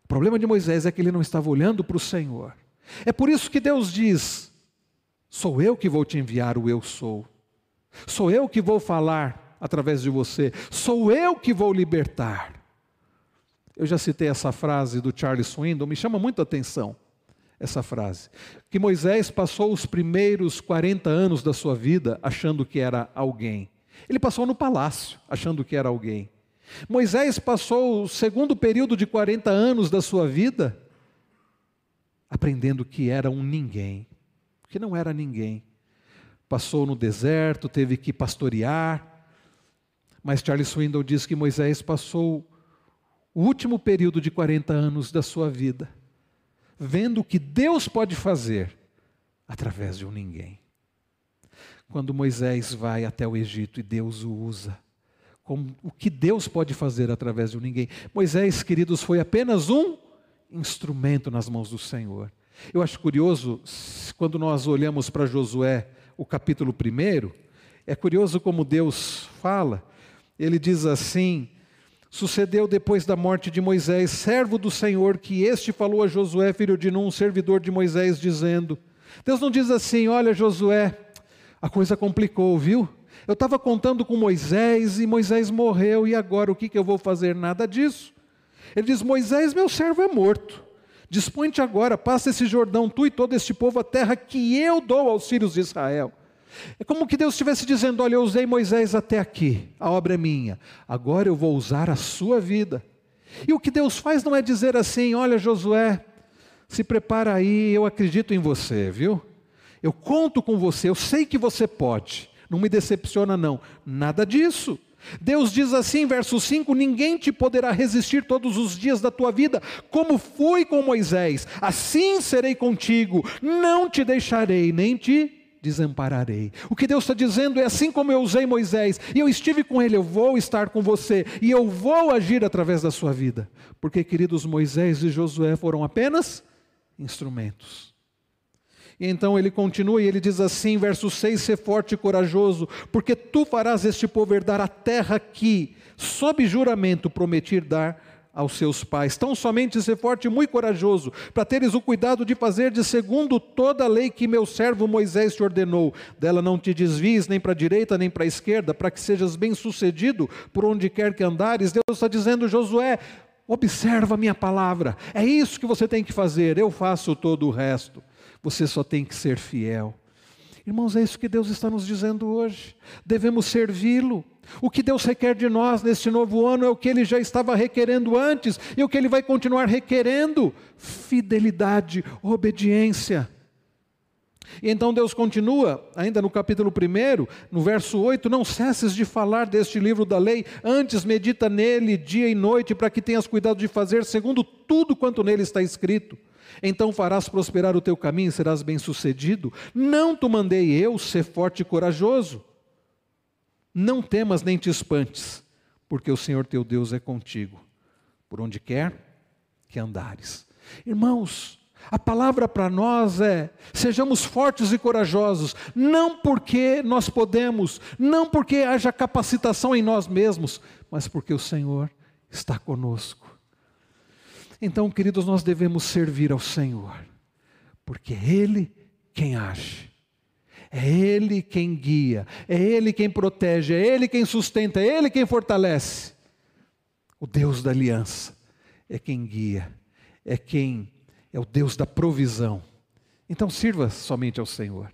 S1: O problema de Moisés é que ele não estava olhando para o Senhor. É por isso que Deus diz: Sou eu que vou te enviar o eu sou. Sou eu que vou falar através de você. Sou eu que vou libertar. Eu já citei essa frase do Charles Swindoll, me chama muito a atenção essa frase. Que Moisés passou os primeiros 40 anos da sua vida achando que era alguém. Ele passou no palácio achando que era alguém. Moisés passou o segundo período de 40 anos da sua vida aprendendo que era um ninguém, que não era ninguém. Passou no deserto, teve que pastorear. Mas Charles Swindoll diz que Moisés passou o último período de 40 anos da sua vida vendo o que Deus pode fazer através de um ninguém. quando Moisés vai até o Egito e Deus o usa. Como, o que Deus pode fazer através de ninguém. Moisés, queridos, foi apenas um instrumento nas mãos do Senhor. Eu acho curioso, quando nós olhamos para Josué, o capítulo 1, é curioso como Deus fala. Ele diz assim: Sucedeu depois da morte de Moisés, servo do Senhor, que este falou a Josué, filho de Num, servidor de Moisés, dizendo: Deus não diz assim, olha Josué, a coisa complicou, viu? Eu estava contando com Moisés e Moisés morreu, e agora o que, que eu vou fazer? Nada disso. Ele diz: Moisés, meu servo é morto. Dispõe-te agora, passa esse Jordão, tu e todo este povo, a terra que eu dou aos filhos de Israel. É como que Deus estivesse dizendo: Olha, eu usei Moisés até aqui, a obra é minha, agora eu vou usar a sua vida. E o que Deus faz não é dizer assim: Olha, Josué, se prepara aí, eu acredito em você, viu? Eu conto com você, eu sei que você pode, não me decepciona, não. Nada disso. Deus diz assim, verso 5: Ninguém te poderá resistir todos os dias da tua vida, como fui com Moisés, assim serei contigo, não te deixarei, nem te desampararei. O que Deus está dizendo é assim como eu usei Moisés, e eu estive com ele, eu vou estar com você, e eu vou agir através da sua vida. Porque, queridos, Moisés e Josué foram apenas instrumentos. E então ele continua e ele diz assim, verso 6: Ser forte e corajoso, porque tu farás este povo herdar a terra que, sob juramento, prometi dar aos seus pais. Tão somente ser forte e muito corajoso, para teres o cuidado de fazer de segundo toda a lei que meu servo Moisés te ordenou. Dela não te desvies nem para a direita nem para a esquerda, para que sejas bem-sucedido por onde quer que andares. Deus está dizendo, Josué, observa a minha palavra. É isso que você tem que fazer. Eu faço todo o resto. Você só tem que ser fiel. Irmãos, é isso que Deus está nos dizendo hoje. Devemos servi-lo. O que Deus requer de nós neste novo ano é o que Ele já estava requerendo antes e o que Ele vai continuar requerendo: fidelidade, obediência. E então Deus continua, ainda no capítulo 1, no verso 8: Não cesses de falar deste livro da lei, antes medita nele dia e noite, para que tenhas cuidado de fazer segundo tudo quanto nele está escrito então farás prosperar o teu caminho e serás bem-sucedido. Não te mandei eu ser forte e corajoso. Não temas nem te espantes, porque o Senhor teu Deus é contigo, por onde quer que andares. Irmãos, a palavra para nós é: sejamos fortes e corajosos, não porque nós podemos, não porque haja capacitação em nós mesmos, mas porque o Senhor está conosco. Então, queridos, nós devemos servir ao Senhor, porque é Ele quem age, é Ele quem guia, é Ele quem protege, é Ele quem sustenta, é Ele quem fortalece. O Deus da aliança é quem guia, é quem é o Deus da provisão. Então, sirva somente ao Senhor.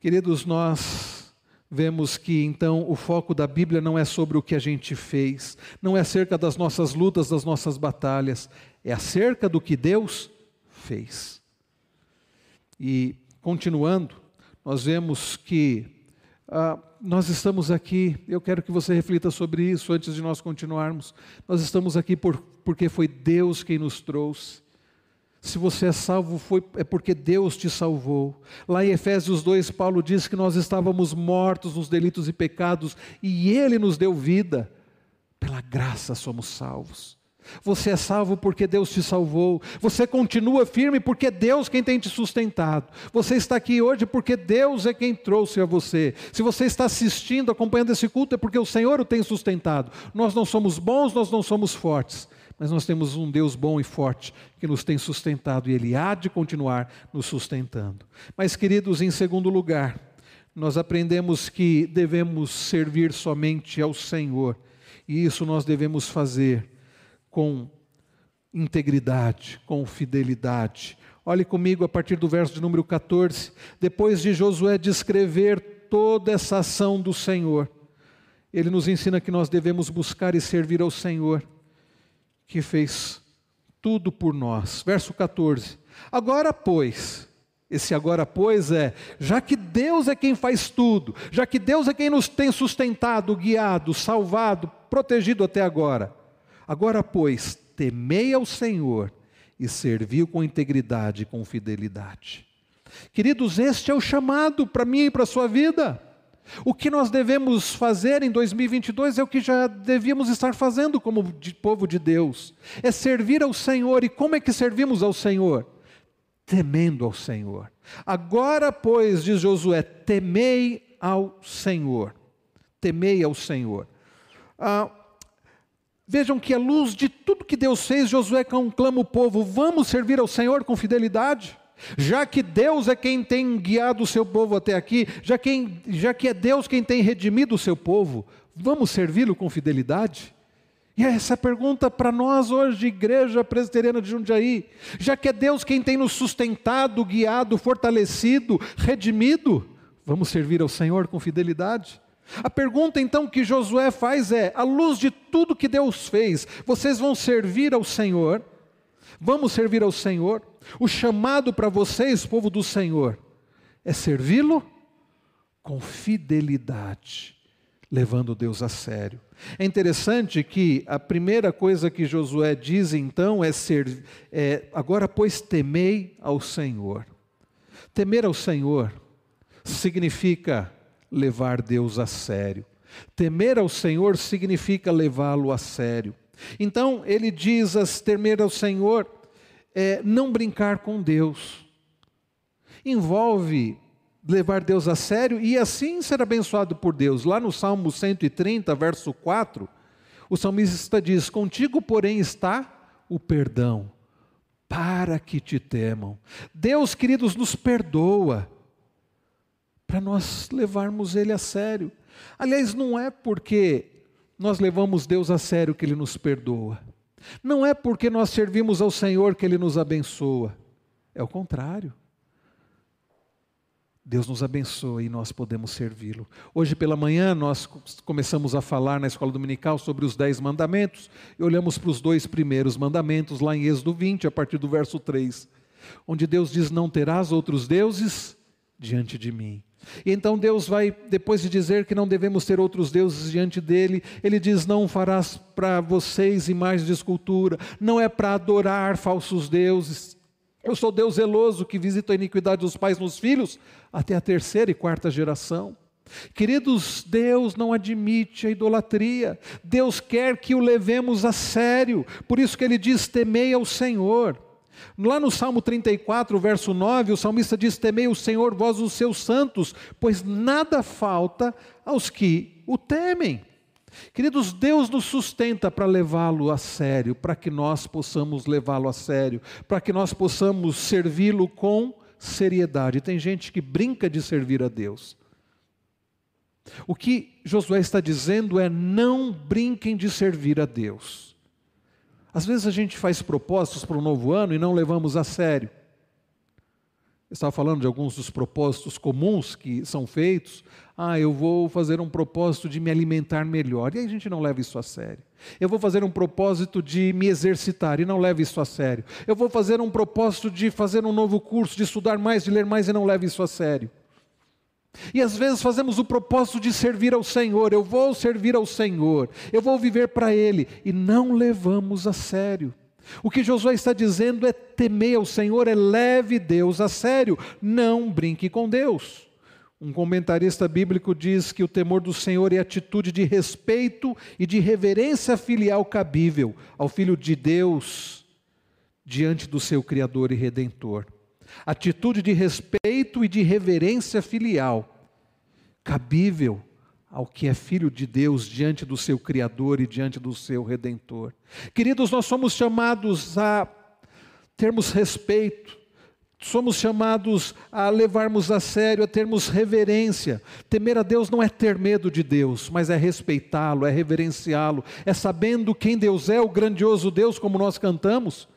S1: Queridos, nós vemos que então o foco da Bíblia não é sobre o que a gente fez, não é acerca das nossas lutas, das nossas batalhas, é acerca do que Deus fez. E continuando, nós vemos que ah, nós estamos aqui, eu quero que você reflita sobre isso antes de nós continuarmos. Nós estamos aqui por, porque foi Deus quem nos trouxe. Se você é salvo, foi, é porque Deus te salvou. Lá em Efésios 2, Paulo diz que nós estávamos mortos nos delitos e pecados e Ele nos deu vida. Pela graça somos salvos. Você é salvo porque Deus te salvou. Você continua firme porque é Deus quem tem te sustentado. Você está aqui hoje porque Deus é quem trouxe a você. Se você está assistindo, acompanhando esse culto, é porque o Senhor o tem sustentado. Nós não somos bons, nós não somos fortes mas nós temos um Deus bom e forte que nos tem sustentado e Ele há de continuar nos sustentando. Mas, queridos, em segundo lugar, nós aprendemos que devemos servir somente ao Senhor, e isso nós devemos fazer com integridade, com fidelidade. Olhe comigo a partir do verso de número 14. Depois de Josué descrever toda essa ação do Senhor, ele nos ensina que nós devemos buscar e servir ao Senhor que fez tudo por nós. Verso 14. Agora, pois, esse agora, pois, é: já que Deus é quem faz tudo, já que Deus é quem nos tem sustentado, guiado, salvado, protegido até agora, agora, pois, temei ao Senhor e serviu com integridade e com fidelidade. Queridos, este é o chamado para mim e para a sua vida. O que nós devemos fazer em 2022 é o que já devíamos estar fazendo como de povo de Deus: é servir ao Senhor. E como é que servimos ao Senhor? Temendo ao Senhor. Agora, pois, diz Josué: temei ao Senhor. Temei ao Senhor. Ah, vejam que, à luz de tudo que Deus fez, Josué conclama o povo: vamos servir ao Senhor com fidelidade. Já que Deus é quem tem guiado o seu povo até aqui, já, quem, já que é Deus quem tem redimido o seu povo, vamos servi-lo com fidelidade? E essa é a pergunta para nós hoje, Igreja Presbiteriana de Jundiaí. Já que é Deus quem tem nos sustentado, guiado, fortalecido, redimido, vamos servir ao Senhor com fidelidade? A pergunta então que Josué faz é: à luz de tudo que Deus fez, vocês vão servir ao Senhor? Vamos servir ao Senhor? O chamado para vocês, povo do Senhor, é servi-lo com fidelidade, levando Deus a sério. É interessante que a primeira coisa que Josué diz então é ser, é, agora pois temei ao Senhor. Temer ao Senhor significa levar Deus a sério. Temer ao Senhor significa levá-lo a sério. Então ele diz a temer ao Senhor é não brincar com Deus. Envolve levar Deus a sério e assim ser abençoado por Deus. Lá no Salmo 130, verso 4, o salmista diz: Contigo, porém, está o perdão, para que te temam. Deus, queridos, nos perdoa, para nós levarmos Ele a sério. Aliás, não é porque nós levamos Deus a sério que Ele nos perdoa. Não é porque nós servimos ao Senhor que Ele nos abençoa, é o contrário. Deus nos abençoa e nós podemos servi-lo. Hoje pela manhã nós começamos a falar na escola dominical sobre os dez mandamentos e olhamos para os dois primeiros mandamentos lá em Êxodo 20, a partir do verso 3, onde Deus diz: Não terás outros deuses diante de mim. E então Deus vai, depois de dizer que não devemos ter outros deuses diante dele, ele diz: Não farás para vocês imagens de escultura, não é para adorar falsos deuses. Eu sou Deus zeloso que visita a iniquidade dos pais nos filhos até a terceira e quarta geração. Queridos, Deus não admite a idolatria, Deus quer que o levemos a sério, por isso que ele diz: temei ao Senhor. Lá no Salmo 34, verso 9, o salmista diz: Temei o Senhor, vós os seus santos, pois nada falta aos que o temem. Queridos, Deus nos sustenta para levá-lo a sério, para que nós possamos levá-lo a sério, para que nós possamos servi-lo com seriedade. Tem gente que brinca de servir a Deus. O que Josué está dizendo é: não brinquem de servir a Deus. Às vezes a gente faz propósitos para o novo ano e não levamos a sério. Eu estava falando de alguns dos propósitos comuns que são feitos. Ah, eu vou fazer um propósito de me alimentar melhor. E aí a gente não leva isso a sério. Eu vou fazer um propósito de me exercitar e não leva isso a sério. Eu vou fazer um propósito de fazer um novo curso, de estudar mais, de ler mais e não leva isso a sério. E às vezes fazemos o propósito de servir ao Senhor, eu vou servir ao Senhor, eu vou viver para Ele, e não levamos a sério. O que Josué está dizendo é temer ao Senhor, é leve Deus a sério, não brinque com Deus. Um comentarista bíblico diz que o temor do Senhor é atitude de respeito e de reverência filial cabível ao Filho de Deus diante do seu Criador e Redentor atitude de respeito e de reverência filial, cabível ao que é filho de Deus diante do seu Criador e diante do seu Redentor. Queridos, nós somos chamados a termos respeito, somos chamados a levarmos a sério, a termos reverência. Temer a Deus não é ter medo de Deus, mas é respeitá-lo, é reverenciá-lo, é sabendo quem Deus é, o grandioso Deus, como nós cantamos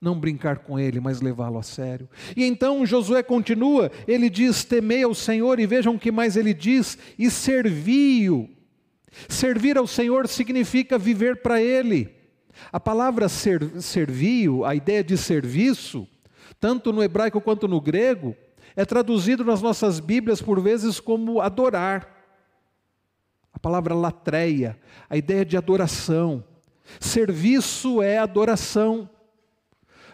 S1: não brincar com ele, mas levá-lo a sério. E então Josué continua, ele diz: Temei ao Senhor, e vejam o que mais ele diz: e servi-o. Servir ao Senhor significa viver para Ele. A palavra ser, servio, a ideia de serviço, tanto no hebraico quanto no grego, é traduzido nas nossas Bíblias por vezes como adorar. A palavra latreia, a ideia de adoração. Serviço é adoração.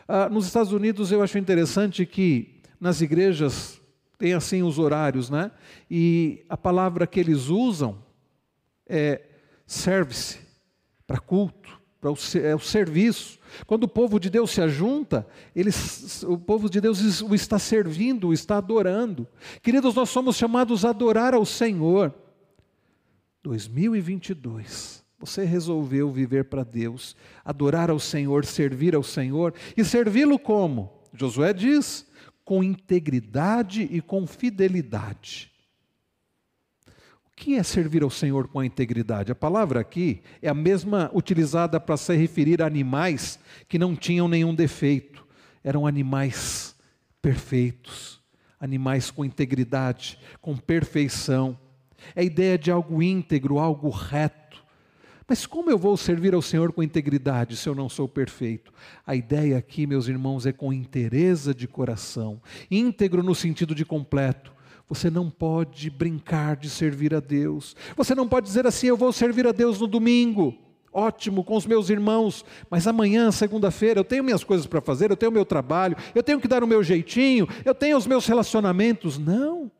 S1: Ah, nos Estados Unidos eu acho interessante que nas igrejas tem assim os horários, né? E a palavra que eles usam é service, para culto, para o, é o serviço. Quando o povo de Deus se ajunta, eles, o povo de Deus o está servindo, o está adorando. Queridos, nós somos chamados a adorar ao Senhor. 2022. Você resolveu viver para Deus, adorar ao Senhor, servir ao Senhor e servi-lo como? Josué diz: com integridade e com fidelidade. O que é servir ao Senhor com a integridade? A palavra aqui é a mesma utilizada para se referir a animais que não tinham nenhum defeito, eram animais perfeitos, animais com integridade, com perfeição. É a ideia de algo íntegro, algo reto mas como eu vou servir ao Senhor com integridade se eu não sou perfeito? A ideia aqui, meus irmãos, é com inteireza de coração, íntegro no sentido de completo. Você não pode brincar de servir a Deus. Você não pode dizer assim: eu vou servir a Deus no domingo. Ótimo, com os meus irmãos, mas amanhã, segunda-feira, eu tenho minhas coisas para fazer, eu tenho meu trabalho, eu tenho que dar o meu jeitinho, eu tenho os meus relacionamentos. Não.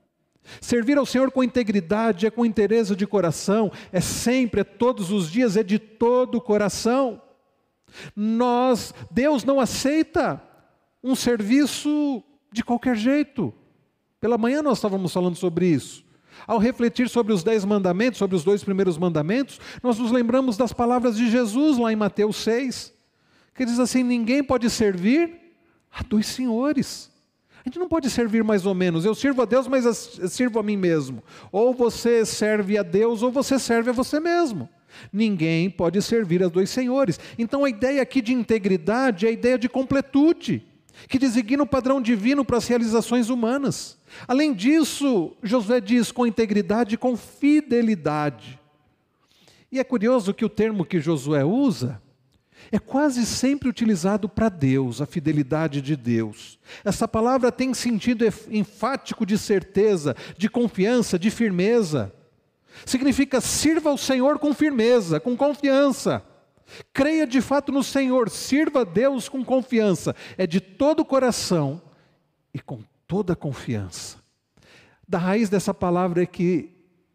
S1: Servir ao Senhor com integridade, é com interesse de coração, é sempre, é todos os dias, é de todo o coração. Nós, Deus não aceita um serviço de qualquer jeito. Pela manhã nós estávamos falando sobre isso. Ao refletir sobre os dez mandamentos, sobre os dois primeiros mandamentos, nós nos lembramos das palavras de Jesus lá em Mateus 6, que diz assim: ninguém pode servir a dois senhores. A gente não pode servir mais ou menos. Eu sirvo a Deus, mas sirvo a mim mesmo. Ou você serve a Deus, ou você serve a você mesmo. Ninguém pode servir a dois senhores. Então a ideia aqui de integridade é a ideia de completude, que designa o padrão divino para as realizações humanas. Além disso, Josué diz com integridade e com fidelidade. E é curioso que o termo que Josué usa é quase sempre utilizado para Deus, a fidelidade de Deus. Essa palavra tem sentido enfático de certeza, de confiança, de firmeza. Significa sirva ao Senhor com firmeza, com confiança. Creia de fato no Senhor, sirva a Deus com confiança. É de todo o coração e com toda a confiança. Da raiz dessa palavra é que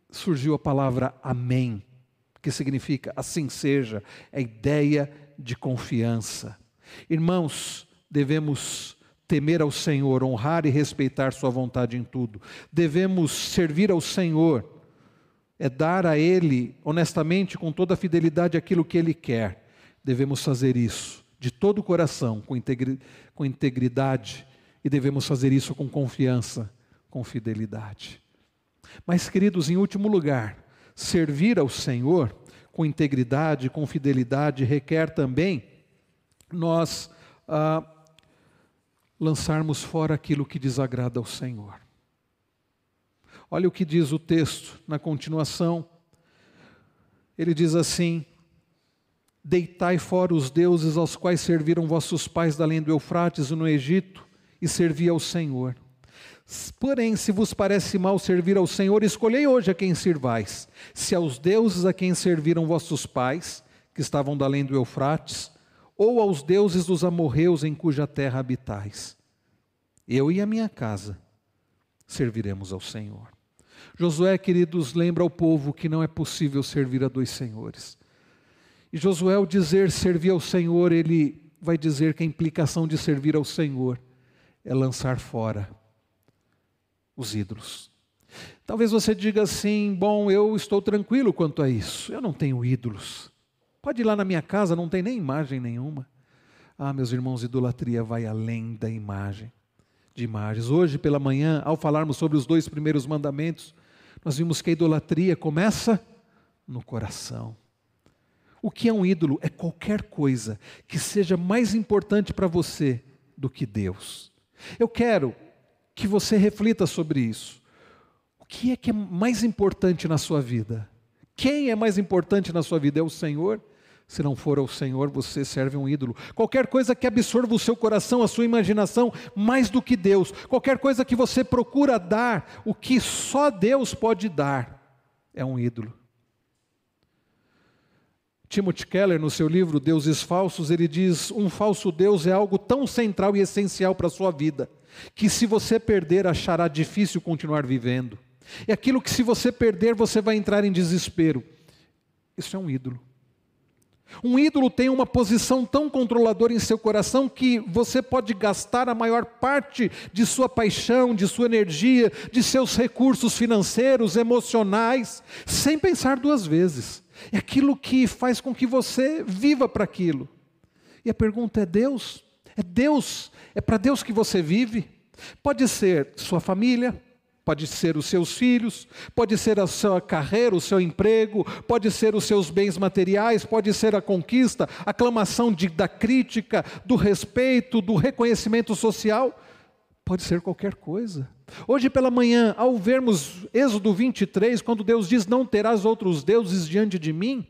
S1: surgiu a palavra amém, que significa assim seja, a ideia de confiança. Irmãos, devemos temer ao Senhor, honrar e respeitar Sua vontade em tudo. Devemos servir ao Senhor, é dar a Ele, honestamente, com toda a fidelidade, aquilo que Ele quer. Devemos fazer isso de todo o coração, com, integri com integridade, e devemos fazer isso com confiança, com fidelidade. Mas, queridos, em último lugar, servir ao Senhor com integridade, com fidelidade, requer também nós ah, lançarmos fora aquilo que desagrada ao Senhor. Olha o que diz o texto na continuação. Ele diz assim: Deitai fora os deuses aos quais serviram vossos pais além do Eufrates e no Egito, e servi ao Senhor. Porém, se vos parece mal servir ao Senhor, escolhei hoje a quem servais: se aos deuses a quem serviram vossos pais, que estavam da além do Eufrates, ou aos deuses dos amorreus em cuja terra habitais. Eu e a minha casa serviremos ao Senhor. Josué, queridos, lembra ao povo que não é possível servir a dois senhores. E Josué, ao dizer servir ao Senhor, ele vai dizer que a implicação de servir ao Senhor é lançar fora os ídolos. Talvez você diga assim: bom, eu estou tranquilo quanto a isso, eu não tenho ídolos. Pode ir lá na minha casa, não tem nem imagem nenhuma. Ah, meus irmãos, idolatria vai além da imagem, de imagens. Hoje pela manhã, ao falarmos sobre os dois primeiros mandamentos, nós vimos que a idolatria começa no coração. O que é um ídolo? É qualquer coisa que seja mais importante para você do que Deus. Eu quero que você reflita sobre isso. O que é que é mais importante na sua vida? Quem é mais importante na sua vida? É o Senhor? Se não for o Senhor, você serve um ídolo. Qualquer coisa que absorva o seu coração, a sua imaginação, mais do que Deus. Qualquer coisa que você procura dar, o que só Deus pode dar, é um ídolo. Timothy Keller, no seu livro Deuses Falsos, ele diz: um falso Deus é algo tão central e essencial para a sua vida, que se você perder, achará difícil continuar vivendo. É aquilo que, se você perder, você vai entrar em desespero. Isso é um ídolo. Um ídolo tem uma posição tão controladora em seu coração que você pode gastar a maior parte de sua paixão, de sua energia, de seus recursos financeiros, emocionais, sem pensar duas vezes. É aquilo que faz com que você viva para aquilo. E a pergunta é: Deus? É Deus? É para Deus que você vive? Pode ser sua família, Pode ser os seus filhos, pode ser a sua carreira, o seu emprego, pode ser os seus bens materiais, pode ser a conquista, a aclamação de, da crítica, do respeito, do reconhecimento social, pode ser qualquer coisa. Hoje pela manhã, ao vermos Êxodo 23, quando Deus diz: Não terás outros deuses diante de mim,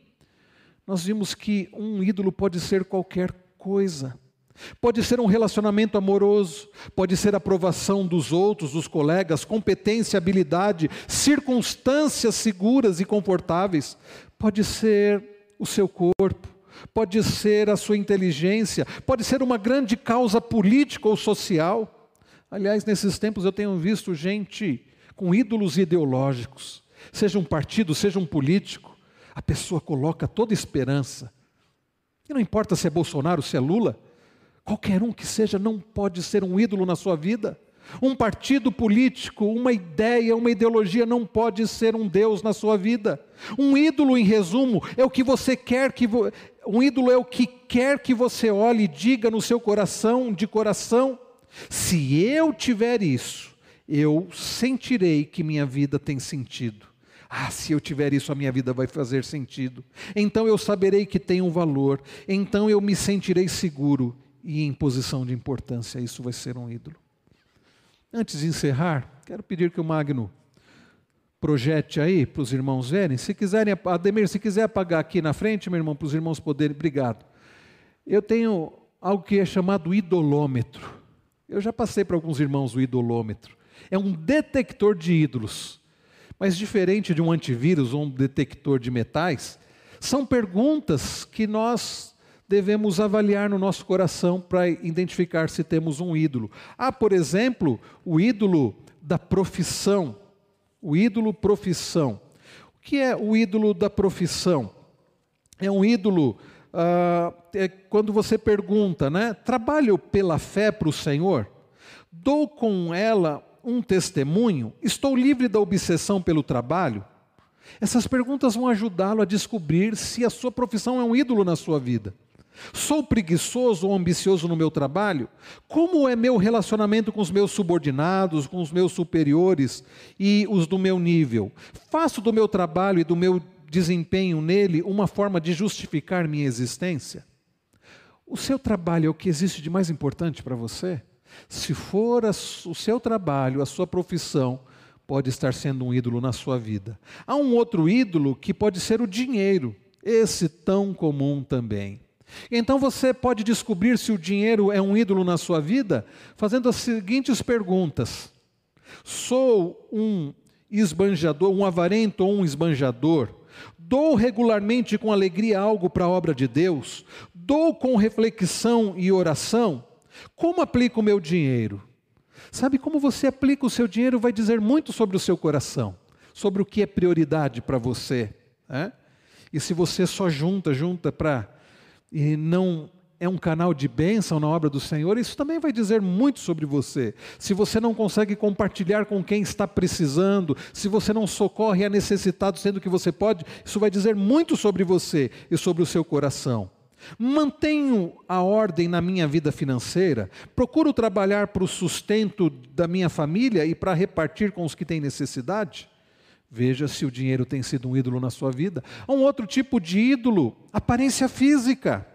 S1: nós vimos que um ídolo pode ser qualquer coisa. Pode ser um relacionamento amoroso, pode ser aprovação dos outros, dos colegas, competência, habilidade, circunstâncias seguras e confortáveis, pode ser o seu corpo, pode ser a sua inteligência, pode ser uma grande causa política ou social. Aliás, nesses tempos eu tenho visto gente com ídolos ideológicos, seja um partido, seja um político, a pessoa coloca toda esperança. E não importa se é Bolsonaro, se é Lula, Qualquer um que seja não pode ser um ídolo na sua vida. Um partido político, uma ideia, uma ideologia não pode ser um Deus na sua vida. Um ídolo, em resumo, é o que você quer que vo... um ídolo é o que quer que você olhe e diga no seu coração, de coração, se eu tiver isso, eu sentirei que minha vida tem sentido. Ah, se eu tiver isso, a minha vida vai fazer sentido. Então eu saberei que tem um valor. Então eu me sentirei seguro e em posição de importância. Isso vai ser um ídolo. Antes de encerrar, quero pedir que o Magno projete aí para os irmãos verem. Se quiserem, Ademir, se quiser apagar aqui na frente, meu irmão, para os irmãos poderem. Obrigado. Eu tenho algo que é chamado idolômetro. Eu já passei para alguns irmãos o idolômetro. É um detector de ídolos. Mas diferente de um antivírus ou um detector de metais, são perguntas que nós devemos avaliar no nosso coração para identificar se temos um ídolo. Há, por exemplo, o ídolo da profissão. O ídolo profissão. O que é o ídolo da profissão? É um ídolo ah, é quando você pergunta, né? Trabalho pela fé para o Senhor? Dou com ela um testemunho? Estou livre da obsessão pelo trabalho? Essas perguntas vão ajudá-lo a descobrir se a sua profissão é um ídolo na sua vida. Sou preguiçoso ou ambicioso no meu trabalho? Como é meu relacionamento com os meus subordinados, com os meus superiores e os do meu nível? Faço do meu trabalho e do meu desempenho nele uma forma de justificar minha existência? O seu trabalho é o que existe de mais importante para você? Se for o seu trabalho, a sua profissão, pode estar sendo um ídolo na sua vida. Há um outro ídolo que pode ser o dinheiro, esse tão comum também. Então você pode descobrir se o dinheiro é um ídolo na sua vida fazendo as seguintes perguntas: Sou um esbanjador, um avarento ou um esbanjador? Dou regularmente com alegria algo para a obra de Deus? Dou com reflexão e oração? Como aplico o meu dinheiro? Sabe como você aplica o seu dinheiro vai dizer muito sobre o seu coração, sobre o que é prioridade para você. Né? E se você só junta, junta para e não é um canal de bênção na obra do Senhor, isso também vai dizer muito sobre você. Se você não consegue compartilhar com quem está precisando, se você não socorre a necessitado sendo que você pode, isso vai dizer muito sobre você e sobre o seu coração. Mantenho a ordem na minha vida financeira, procuro trabalhar para o sustento da minha família e para repartir com os que têm necessidade. Veja se o dinheiro tem sido um ídolo na sua vida. Há um outro tipo de ídolo, aparência física.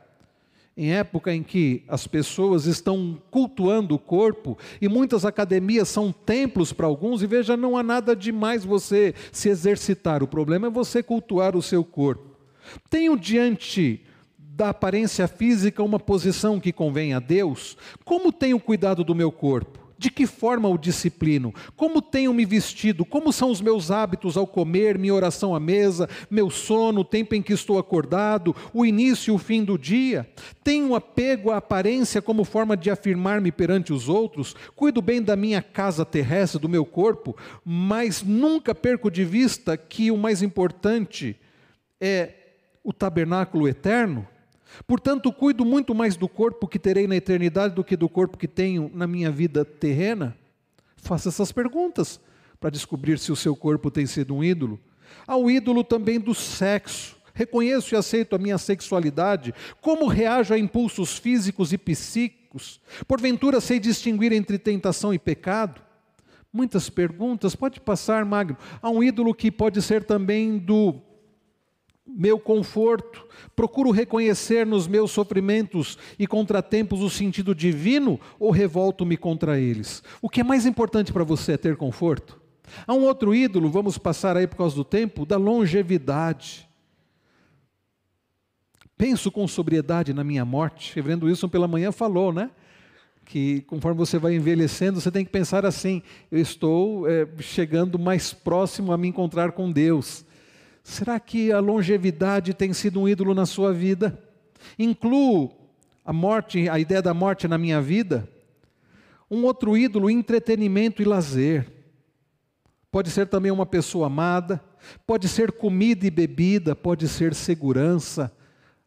S1: Em época em que as pessoas estão cultuando o corpo e muitas academias são templos para alguns, e veja, não há nada demais você se exercitar, o problema é você cultuar o seu corpo. Tenho diante da aparência física uma posição que convém a Deus? Como tenho cuidado do meu corpo? De que forma o disciplino? Como tenho me vestido? Como são os meus hábitos ao comer, minha oração à mesa, meu sono, o tempo em que estou acordado, o início e o fim do dia? Tenho apego à aparência como forma de afirmar-me perante os outros? Cuido bem da minha casa terrestre, do meu corpo, mas nunca perco de vista que o mais importante é o tabernáculo eterno? Portanto, cuido muito mais do corpo que terei na eternidade do que do corpo que tenho na minha vida terrena? Faça essas perguntas para descobrir se o seu corpo tem sido um ídolo. Há o ídolo também do sexo. Reconheço e aceito a minha sexualidade. Como reajo a impulsos físicos e psíquicos? Porventura sei distinguir entre tentação e pecado? Muitas perguntas, pode passar, Magno. Há um ídolo que pode ser também do meu conforto, procuro reconhecer nos meus sofrimentos e contratempos o sentido divino ou revolto-me contra eles? O que é mais importante para você é ter conforto? Há um outro ídolo, vamos passar aí por causa do tempo, da longevidade. Penso com sobriedade na minha morte. Reverendo Wilson pela manhã falou, né? Que conforme você vai envelhecendo, você tem que pensar assim: eu estou é, chegando mais próximo a me encontrar com Deus. Será que a longevidade tem sido um ídolo na sua vida? Incluo a morte, a ideia da morte na minha vida? Um outro ídolo, entretenimento e lazer. Pode ser também uma pessoa amada, pode ser comida e bebida, pode ser segurança.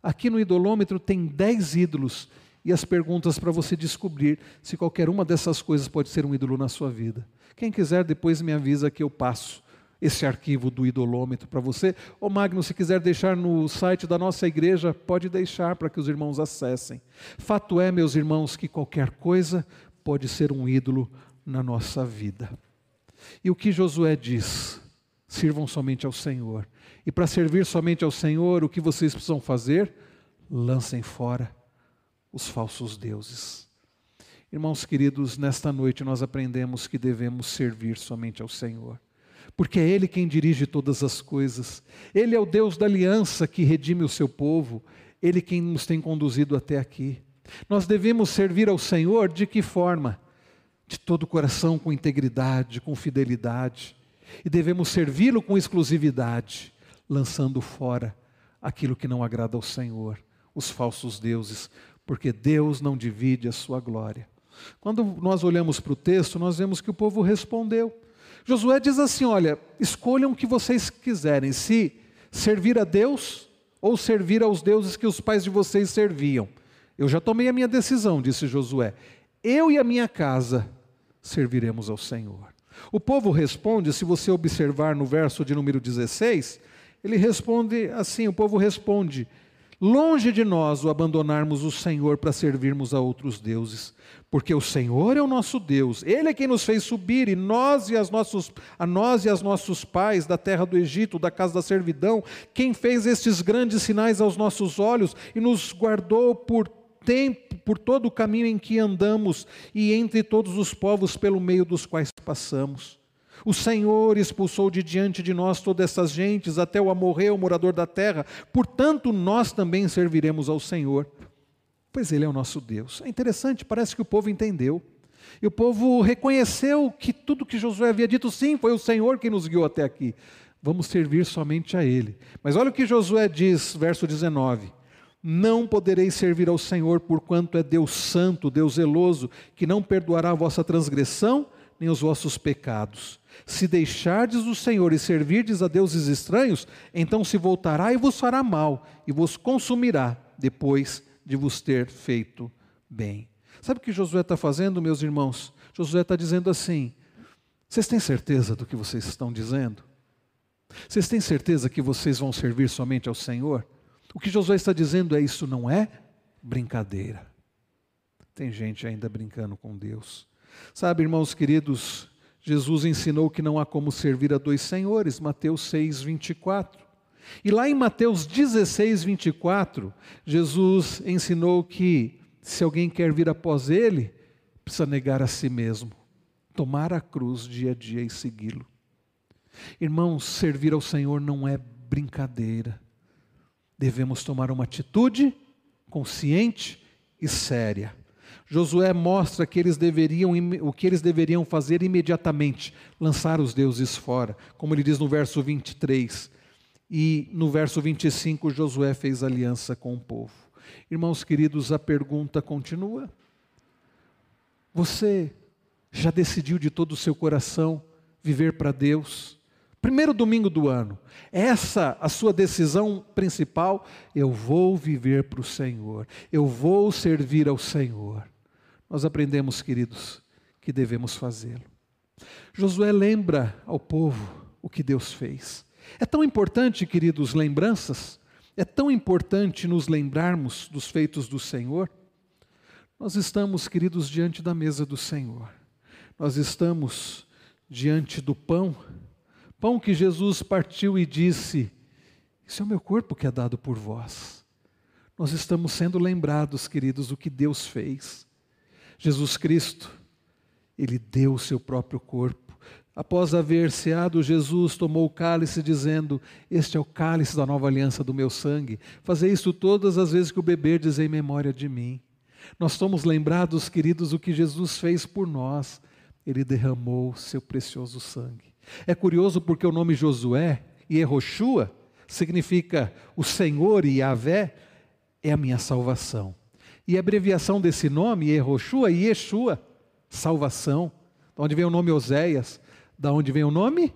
S1: Aqui no idolômetro tem dez ídolos e as perguntas para você descobrir se qualquer uma dessas coisas pode ser um ídolo na sua vida. Quem quiser, depois me avisa que eu passo esse arquivo do idolômetro para você. Ô Magno, se quiser deixar no site da nossa igreja, pode deixar para que os irmãos acessem. Fato é, meus irmãos, que qualquer coisa pode ser um ídolo na nossa vida. E o que Josué diz? Sirvam somente ao Senhor. E para servir somente ao Senhor, o que vocês precisam fazer? Lancem fora os falsos deuses. Irmãos queridos, nesta noite nós aprendemos que devemos servir somente ao Senhor porque é Ele quem dirige todas as coisas. Ele é o Deus da aliança que redime o seu povo, Ele quem nos tem conduzido até aqui. Nós devemos servir ao Senhor de que forma? De todo o coração, com integridade, com fidelidade. E devemos servi-lo com exclusividade, lançando fora aquilo que não agrada ao Senhor, os falsos deuses, porque Deus não divide a sua glória. Quando nós olhamos para o texto, nós vemos que o povo respondeu. Josué diz assim: olha, escolham o que vocês quiserem, se servir a Deus ou servir aos deuses que os pais de vocês serviam. Eu já tomei a minha decisão, disse Josué. Eu e a minha casa serviremos ao Senhor. O povo responde, se você observar no verso de número 16, ele responde assim: o povo responde: Longe de nós o abandonarmos o Senhor para servirmos a outros deuses, porque o Senhor é o nosso Deus, Ele é quem nos fez subir, e nós e as nossos, a nós e as nossos pais da terra do Egito, da casa da servidão, quem fez estes grandes sinais aos nossos olhos e nos guardou por tempo, por todo o caminho em que andamos e entre todos os povos pelo meio dos quais passamos. O Senhor expulsou de diante de nós todas essas gentes, até o amorreu, morador da terra. Portanto, nós também serviremos ao Senhor, pois Ele é o nosso Deus. É interessante, parece que o povo entendeu. E o povo reconheceu que tudo que Josué havia dito, sim, foi o Senhor que nos guiou até aqui. Vamos servir somente a Ele. Mas olha o que Josué diz, verso 19: Não podereis servir ao Senhor, porquanto é Deus santo, Deus zeloso, que não perdoará a vossa transgressão nem os vossos pecados. Se deixardes o Senhor e servirdes a deuses estranhos, então se voltará e vos fará mal, e vos consumirá depois de vos ter feito bem. Sabe o que Josué está fazendo, meus irmãos? Josué está dizendo assim: vocês têm certeza do que vocês estão dizendo? Vocês têm certeza que vocês vão servir somente ao Senhor? O que Josué está dizendo é: isso não é brincadeira. Tem gente ainda brincando com Deus. Sabe, irmãos queridos, Jesus ensinou que não há como servir a dois senhores, Mateus 6, 24. E lá em Mateus 16, 24, Jesus ensinou que se alguém quer vir após ele, precisa negar a si mesmo, tomar a cruz dia a dia e segui-lo. Irmãos, servir ao Senhor não é brincadeira. Devemos tomar uma atitude consciente e séria. Josué mostra que eles deveriam, o que eles deveriam fazer imediatamente: lançar os deuses fora, como ele diz no verso 23. E no verso 25, Josué fez aliança com o povo. Irmãos queridos, a pergunta continua. Você já decidiu de todo o seu coração viver para Deus? Primeiro domingo do ano, essa a sua decisão principal, eu vou viver para o Senhor, eu vou servir ao Senhor. Nós aprendemos, queridos, que devemos fazê-lo. Josué lembra ao povo o que Deus fez. É tão importante, queridos, lembranças, é tão importante nos lembrarmos dos feitos do Senhor. Nós estamos, queridos, diante da mesa do Senhor, nós estamos diante do pão, pão que Jesus partiu e disse: Isso é o meu corpo que é dado por vós. Nós estamos sendo lembrados, queridos, do que Deus fez. Jesus Cristo, Ele deu o seu próprio corpo Após haver ceado, Jesus tomou o cálice, dizendo: Este é o cálice da nova aliança do meu sangue. Fazer isso todas as vezes que o beberdes em memória de mim. Nós somos lembrados, queridos, do que Jesus fez por nós. Ele derramou seu precioso sangue. É curioso porque o nome Josué e Eroshua significa o Senhor e Yahvé é a minha salvação. E a abreviação desse nome, Eroshua e Yeshua, salvação. De onde vem o nome Oséias? Da onde vem o nome?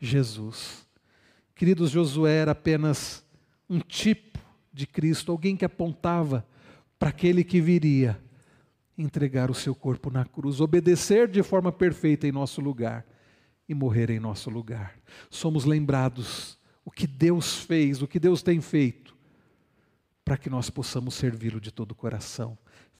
S1: Jesus. Queridos, Josué era apenas um tipo de Cristo, alguém que apontava para aquele que viria entregar o seu corpo na cruz, obedecer de forma perfeita em nosso lugar e morrer em nosso lugar. Somos lembrados o que Deus fez, o que Deus tem feito, para que nós possamos servi-lo de todo o coração.